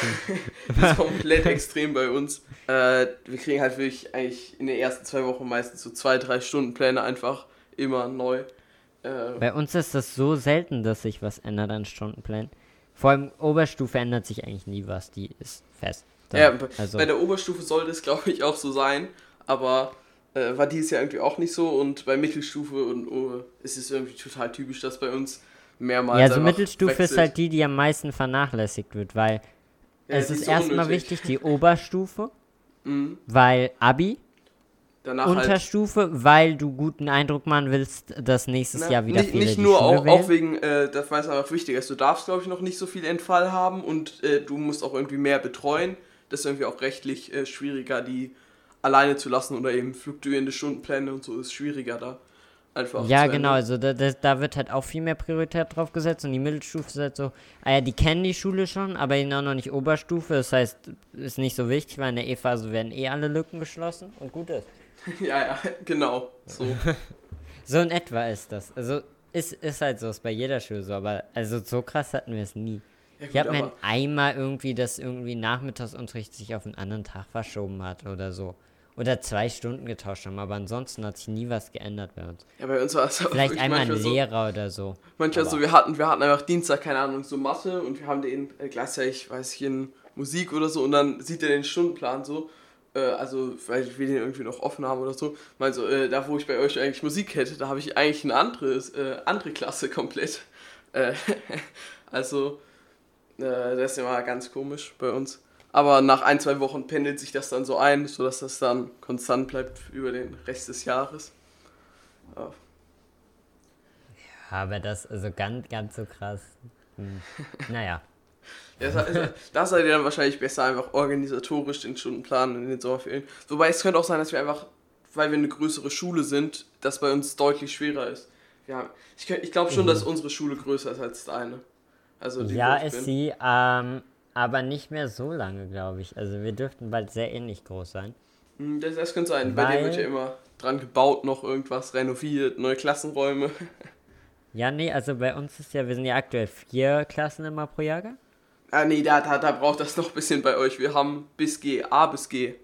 das ist komplett extrem bei uns. Äh, wir kriegen halt wirklich eigentlich in den ersten zwei Wochen meistens so zwei, drei Stundenpläne einfach immer neu. Äh, bei uns ist das so selten, dass sich was ändert an Stundenplänen. Vor allem Oberstufe ändert sich eigentlich nie was, die ist fest. Da, ja, also. bei der Oberstufe sollte es glaube ich auch so sein, aber äh, war dieses Jahr irgendwie auch nicht so und bei Mittelstufe und oh, ist es irgendwie total typisch, dass bei uns mehrmals. Ja, also Mittelstufe wechselt. ist halt die, die am meisten vernachlässigt wird, weil ja, es ist erstmal wichtig, die Oberstufe, mhm. weil Abi, Danach Unterstufe, halt, weil du guten Eindruck machen willst, dass nächstes na, Jahr wieder nicht, viele Nicht nur auch, auch, wegen, äh, das weiß aber wichtig ist, du darfst, glaube ich, noch nicht so viel Entfall haben und äh, du musst auch irgendwie mehr betreuen. Das ist irgendwie auch rechtlich äh, schwieriger, die alleine zu lassen oder eben fluktuierende Stundenpläne und so ist schwieriger da. Einfach ja, genau, also da, da, da, wird halt auch viel mehr Priorität drauf gesetzt und die Mittelstufe ist halt so, ah ja, die kennen die Schule schon, aber eben auch noch nicht Oberstufe, das heißt, ist nicht so wichtig, weil in der E-Phase werden eh alle Lücken geschlossen und gut ist. ja, ja, genau. So. so in etwa ist das. Also ist, ist halt so, ist bei jeder Schule so, aber also so krass hatten wir es nie. Ja, ich habe mir einmal irgendwie, dass irgendwie Nachmittagsunterricht sich auf einen anderen Tag verschoben hat oder so. Oder zwei Stunden getauscht haben, aber ansonsten hat sich nie was geändert bei uns. Ja, bei uns war es Vielleicht einmal ein Lehrer so, oder so. Manchmal so, wir hatten, wir hatten einfach Dienstag, keine Ahnung, so Mathe und wir haben den äh, gleichzeitig, weiß ich, in Musik oder so und dann sieht er den Stundenplan so äh, also weil wir den irgendwie noch offen haben oder so, also äh, da wo ich bei euch eigentlich Musik hätte, da habe ich eigentlich eine andere, äh, andere Klasse komplett. Äh, also äh, das ist immer ganz komisch bei uns. Aber nach ein, zwei Wochen pendelt sich das dann so ein, sodass das dann konstant bleibt über den Rest des Jahres. Ja, ja aber das, also ganz, ganz so krass. Hm. Naja. Ja, da seid ihr dann wahrscheinlich besser einfach organisatorisch den Stundenplan in den Sommerferien. Wobei es könnte auch sein, dass wir einfach, weil wir eine größere Schule sind, das bei uns deutlich schwerer ist. Ja, ich, ich glaube schon, mhm. dass unsere Schule größer ist als deine. Also ja, ist sie, ähm, aber nicht mehr so lange, glaube ich. Also wir dürften bald sehr ähnlich groß sein. Hm, das, das könnte sein. Weil, bei dir wird ja immer dran gebaut, noch irgendwas renoviert, neue Klassenräume. Ja, nee, also bei uns ist ja, wir sind ja aktuell vier Klassen immer pro Jahrgang. Ah, nee, da, da, da braucht das noch ein bisschen bei euch. Wir haben bis G, A bis G.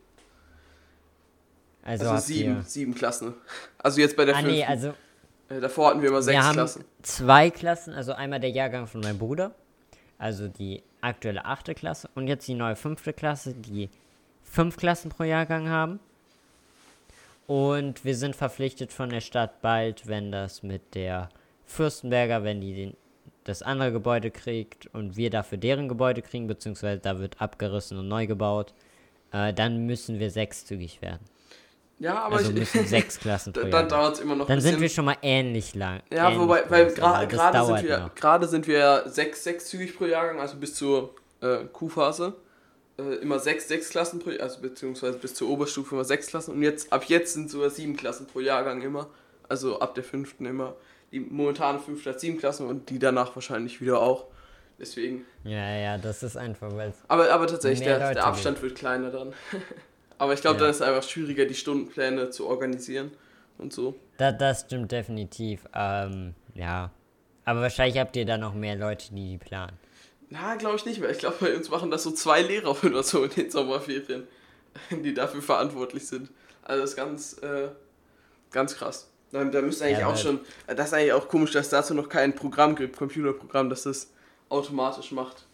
Also, also sieben, sieben Klassen. Also jetzt bei der ah, fünften. Nee, also. Äh, davor hatten wir immer sechs wir haben Klassen. Zwei Klassen, also einmal der Jahrgang von meinem Bruder, also die aktuelle achte Klasse, und jetzt die neue fünfte Klasse, die fünf Klassen pro Jahrgang haben. Und wir sind verpflichtet von der Stadt bald, wenn das mit der Fürstenberger, wenn die den das andere Gebäude kriegt und wir dafür deren Gebäude kriegen, beziehungsweise da wird abgerissen und neu gebaut, äh, dann müssen wir sechszügig werden. Ja, aber also ich, müssen sechs Klassen pro Dann dauert es immer noch Dann bisschen. sind wir schon mal ähnlich lang. Ja, ähnlich wobei, weil gerade sind, wir, gerade sind wir sechs, sechszügig pro Jahrgang, also bis zur äh, Q-Phase. Äh, immer sechs, sechs Klassen pro also beziehungsweise bis zur Oberstufe immer sechs Klassen. Und jetzt, ab jetzt sind sogar sieben Klassen pro Jahrgang immer. Also ab der fünften immer die momentan 5 statt 7 Klassen und die danach wahrscheinlich wieder auch. Deswegen. Ja, ja, das ist einfach, weil Aber, aber tatsächlich, der, der Abstand gibt. wird kleiner dann. aber ich glaube, ja. dann ist es einfach schwieriger, die Stundenpläne zu organisieren und so. Da, das stimmt definitiv. Ähm, ja. Aber wahrscheinlich habt ihr da noch mehr Leute, die die planen. Na, glaube ich nicht mehr. Ich glaube, bei uns machen das so zwei Lehrer oder so in den Sommerferien, die dafür verantwortlich sind. Also das ist ganz, äh, ganz krass. Da, da müsste eigentlich ja, auch schon, das ist eigentlich auch komisch, dass es dazu noch kein Programm gibt, Computerprogramm, das das automatisch macht.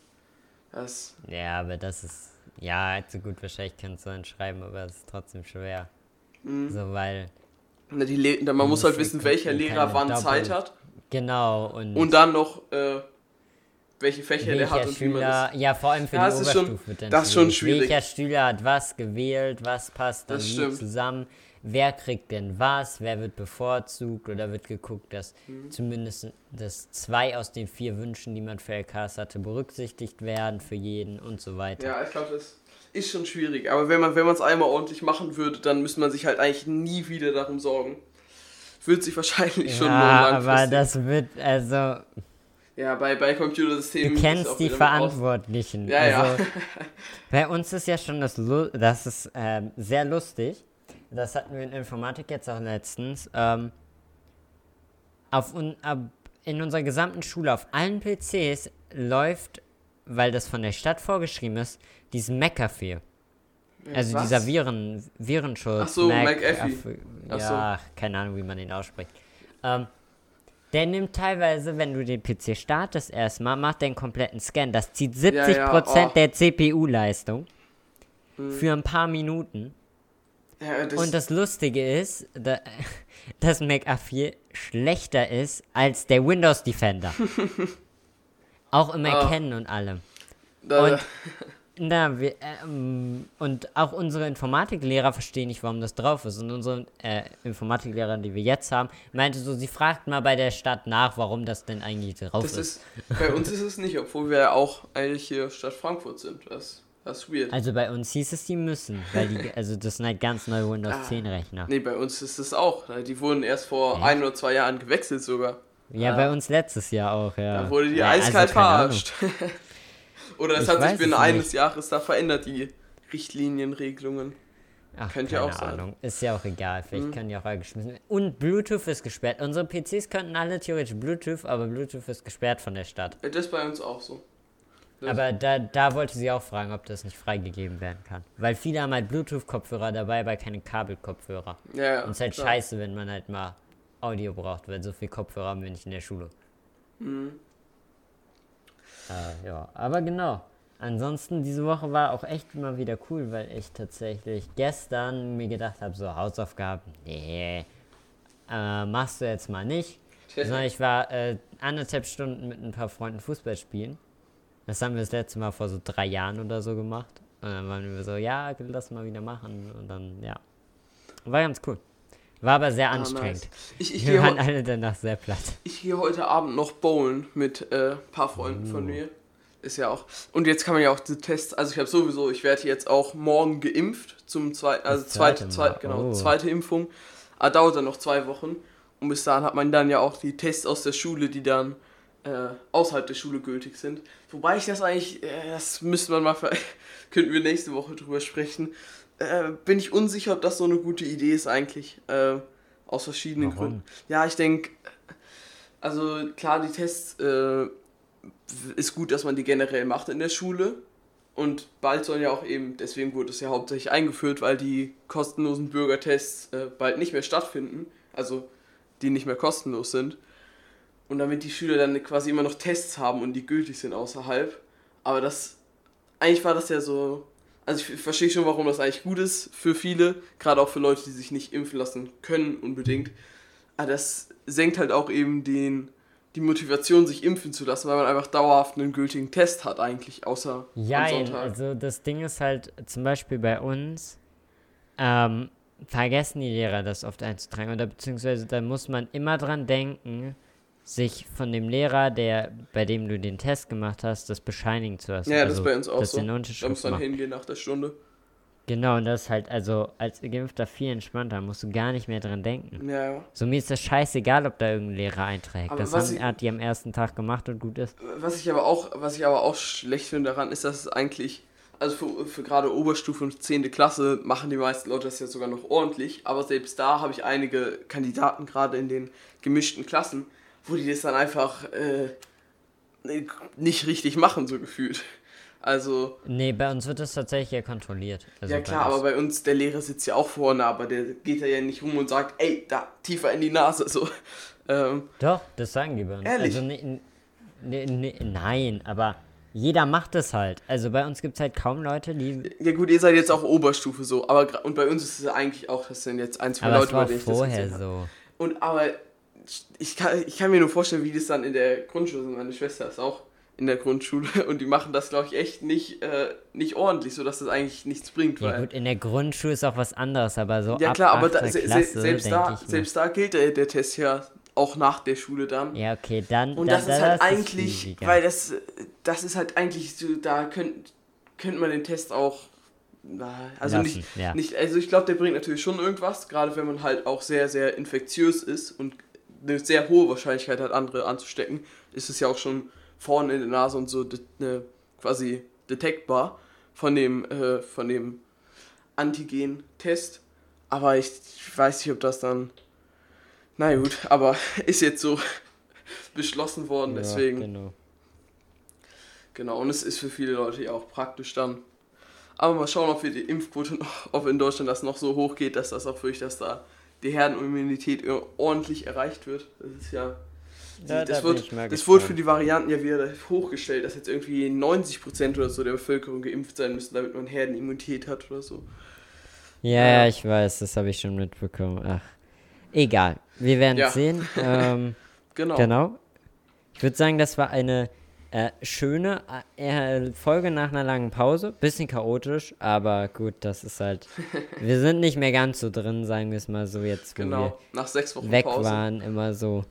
Das ja, aber das ist, ja, zu gut wahrscheinlich kannst du dann schreiben, aber es ist trotzdem schwer. Mhm. So, weil... Na, die Le man muss halt wissen, welcher Lehrer wann Doppel Zeit hat. Genau. Und, und dann noch, äh, welche Fächer der hat und Schüler, wie man das... Ja, vor allem für ja, die Oberstufe schon, Das ist schon schwierig. Welcher Schüler hat was gewählt, was passt dann zusammen, wer kriegt denn was, wer wird bevorzugt oder wird geguckt, dass mhm. zumindest das zwei aus den vier Wünschen, die man für LKs hatte, berücksichtigt werden für jeden und so weiter. Ja, ich glaube, das ist schon schwierig. Aber wenn man wenn es einmal ordentlich machen würde, dann müsste man sich halt eigentlich nie wieder darum sorgen. Wird sich wahrscheinlich ja, schon ja, aber das wird, also... Ja, bei, bei Computersystemen. Du kennst die Verantwortlichen. Ja, also, ja. bei uns ist ja schon das, das ist äh, sehr lustig. Das hatten wir in Informatik jetzt auch letztens. Ähm, auf un, ab, in unserer gesamten Schule, auf allen PCs läuft, weil das von der Stadt vorgeschrieben ist, diesen McAfee. Also Was? dieser Viren, Virenschutz. Ach so, Mac McAfee. Ja, so. keine Ahnung, wie man den ausspricht. Ähm, der nimmt teilweise, wenn du den PC startest erstmal, macht den kompletten Scan. Das zieht 70% ja, ja, oh. der CPU-Leistung. Hm. Für ein paar Minuten. Ja, das Und das Lustige ist, da, dass McAfee schlechter ist als der Windows Defender. auch im ah. Erkennen oh. und allem. Da, und na, wir, ähm, und auch unsere Informatiklehrer verstehen nicht, warum das drauf ist. Und unsere äh, Informatiklehrer, die wir jetzt haben, meinte so, sie fragt mal bei der Stadt nach, warum das denn eigentlich drauf ist. ist. Bei uns ist es nicht, obwohl wir ja auch eigentlich hier Stadt Frankfurt sind. Das, das ist weird. Also bei uns hieß es, die müssen, weil die, also das sind halt ganz neue Windows ah, 10 Rechner. Nee, bei uns ist es auch. Die wurden erst vor Echt? ein oder zwei Jahren gewechselt sogar. Ja, ja, bei uns letztes Jahr auch, ja. Da wurde die ja, eiskalt also verarscht. Oder es ich hat sich binnen eines Jahres da verändert, die Richtlinienregelungen. Ach, Könnte ja auch sein. Ahnung. Ist ja auch egal. Vielleicht mhm. können die auch alle geschmissen werden. Und Bluetooth ist gesperrt. Unsere PCs könnten alle theoretisch Bluetooth, aber Bluetooth ist gesperrt von der Stadt. Das ist bei uns auch so. Aber da, da wollte sie auch fragen, ob das nicht freigegeben werden kann. Weil viele haben halt Bluetooth-Kopfhörer dabei, aber keine Kabelkopfhörer. Ja, ja. Und es ist halt klar. scheiße, wenn man halt mal Audio braucht, weil so viel Kopfhörer haben wir nicht in der Schule. Mhm. Äh, ja, aber genau. Ansonsten, diese Woche war auch echt mal wieder cool, weil ich tatsächlich gestern mir gedacht habe, so Hausaufgaben, nee, äh, machst du jetzt mal nicht. Sondern ich war äh, anderthalb Stunden mit ein paar Freunden Fußball spielen. Das haben wir das letzte Mal vor so drei Jahren oder so gemacht. Und dann waren wir so, ja, lass mal wieder machen. Und dann, ja. War ganz cool. War aber sehr ah, anstrengend. Nice. Ich, ich Wir waren alle danach sehr platt. Ich gehe heute Abend noch bowlen mit ein äh, paar Freunden uh. von mir. Ist ja auch. Und jetzt kann man ja auch die Tests. Also ich habe sowieso, ich werde jetzt auch morgen geimpft zum zweiten, also zweite, zweite, genau, oh. zweite Impfung. Ah, dauert dann noch zwei Wochen. Und bis dahin hat man dann ja auch die Tests aus der Schule, die dann äh, außerhalb der Schule gültig sind. Wobei ich das eigentlich, äh, das müsste man mal, könnten wir nächste Woche drüber sprechen äh, bin ich unsicher, ob das so eine gute Idee ist eigentlich. Äh, aus verschiedenen Warum? Gründen. Ja, ich denke, also klar, die Tests äh, ist gut, dass man die generell macht in der Schule. Und bald sollen ja auch eben, deswegen wurde es ja hauptsächlich eingeführt, weil die kostenlosen Bürgertests bald nicht mehr stattfinden. Also die nicht mehr kostenlos sind. Und damit die Schüler dann quasi immer noch Tests haben und die gültig sind außerhalb. Aber das, eigentlich war das ja so also ich verstehe schon, warum das eigentlich gut ist für viele, gerade auch für Leute, die sich nicht impfen lassen können unbedingt. Aber das senkt halt auch eben den, die Motivation, sich impfen zu lassen, weil man einfach dauerhaft einen gültigen Test hat eigentlich, außer ja, also das Ding ist halt zum Beispiel bei uns, ähm, vergessen die Lehrer das oft einzutragen oder beziehungsweise da muss man immer dran denken, sich von dem Lehrer, der, bei dem du den Test gemacht hast, das bescheinigen zu lassen. Ja, also, das ist bei uns auch so. Da muss dann hingehen nach der Stunde. Genau, und das ist halt, also als Geimpfter viel entspannter, musst du gar nicht mehr dran denken. Ja. So mir ist das scheißegal, ob da irgendein Lehrer einträgt. Aber das haben, ich, hat die am ersten Tag gemacht und gut ist. Was ich aber auch, was ich aber auch schlecht finde daran, ist, dass es eigentlich, also für, für gerade Oberstufe und 10. Klasse machen die meisten Leute das ja sogar noch ordentlich, aber selbst da habe ich einige Kandidaten gerade in den gemischten Klassen, wo die das dann einfach, äh, nicht richtig machen, so gefühlt. Also. Nee, bei uns wird das tatsächlich ja kontrolliert. Also ja klar, aber bei uns, der Lehrer sitzt ja auch vorne, aber der geht ja nicht rum und sagt, ey, da, tiefer in die Nase, so. Ähm, Doch, das sagen die bei uns. Ehrlich? Also, ne, ne, ne, nein, aber jeder macht es halt. Also bei uns gibt es halt kaum Leute, die. Ja gut, ihr seid jetzt auch Oberstufe so, aber und bei uns ist es eigentlich auch, das sind jetzt ein, zwei aber Leute, bei denen ich vorher das so. Und aber ich kann, ich kann mir nur vorstellen, wie das dann in der Grundschule ist. Meine Schwester ist auch in der Grundschule und die machen das, glaube ich, echt nicht, äh, nicht ordentlich, sodass das eigentlich nichts bringt. Ja gut, in der Grundschule ist auch was anderes, aber so Ja klar, aber da, se Klasse, selbst, da, selbst da gilt der, der Test ja auch nach der Schule dann. Ja, okay, dann. Und das dann, ist halt eigentlich, ist weil das, das ist halt eigentlich so, da könnte könnt man den Test auch. Also Lassen, nicht, ja. nicht, also ich glaube, der bringt natürlich schon irgendwas, gerade wenn man halt auch sehr, sehr infektiös ist und eine sehr hohe Wahrscheinlichkeit hat, andere anzustecken, ist es ja auch schon vorne in der Nase und so ne, quasi detektbar von dem, äh, von dem Antigen-Test. Aber ich, ich weiß nicht, ob das dann na gut, aber ist jetzt so beschlossen worden, ja, deswegen. Genau. Genau, und es ist für viele Leute ja auch praktisch dann. Aber mal schauen, ob wir die Impfquote noch, ob in Deutschland das noch so hoch geht, dass das auch wirklich, dass da die Herdenimmunität ordentlich erreicht wird. Das ist ja. ja das, da wird, das wurde für die Varianten ja wieder hochgestellt, dass jetzt irgendwie 90% oder so der Bevölkerung geimpft sein müssen, damit man Herdenimmunität hat oder so. Ja, ja, ich weiß, das habe ich schon mitbekommen. Ach. Egal, wir werden ja. sehen. Ähm, genau. genau. Ich würde sagen, das war eine äh, schöne äh, Folge nach einer langen Pause. Bisschen chaotisch, aber gut, das ist halt. wir sind nicht mehr ganz so drin, sagen wir es mal so jetzt, wo genau. wir nach sechs Wochen weg Pause. waren, immer so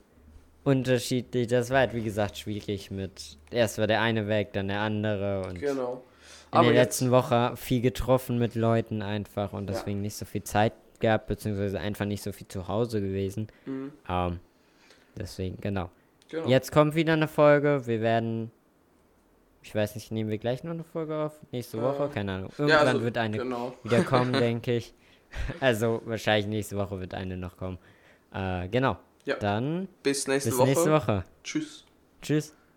unterschiedlich. Das war halt, wie gesagt, schwierig mit. Erst war der eine weg, dann der andere und. Genau. In aber der letzten Woche viel getroffen mit Leuten einfach und deswegen ja. nicht so viel Zeit gehabt, beziehungsweise einfach nicht so viel zu Hause gewesen. Mhm. Ähm, deswegen, genau. Genau. Jetzt kommt wieder eine Folge. Wir werden. Ich weiß nicht, nehmen wir gleich noch eine Folge auf? Nächste Woche? Äh, Keine Ahnung. Irgendwann ja, also, wird eine genau. wieder kommen, denke ich. Also wahrscheinlich nächste Woche wird eine noch kommen. Äh, genau. Ja. Dann bis nächste bis Woche. nächste Woche. Tschüss. Tschüss.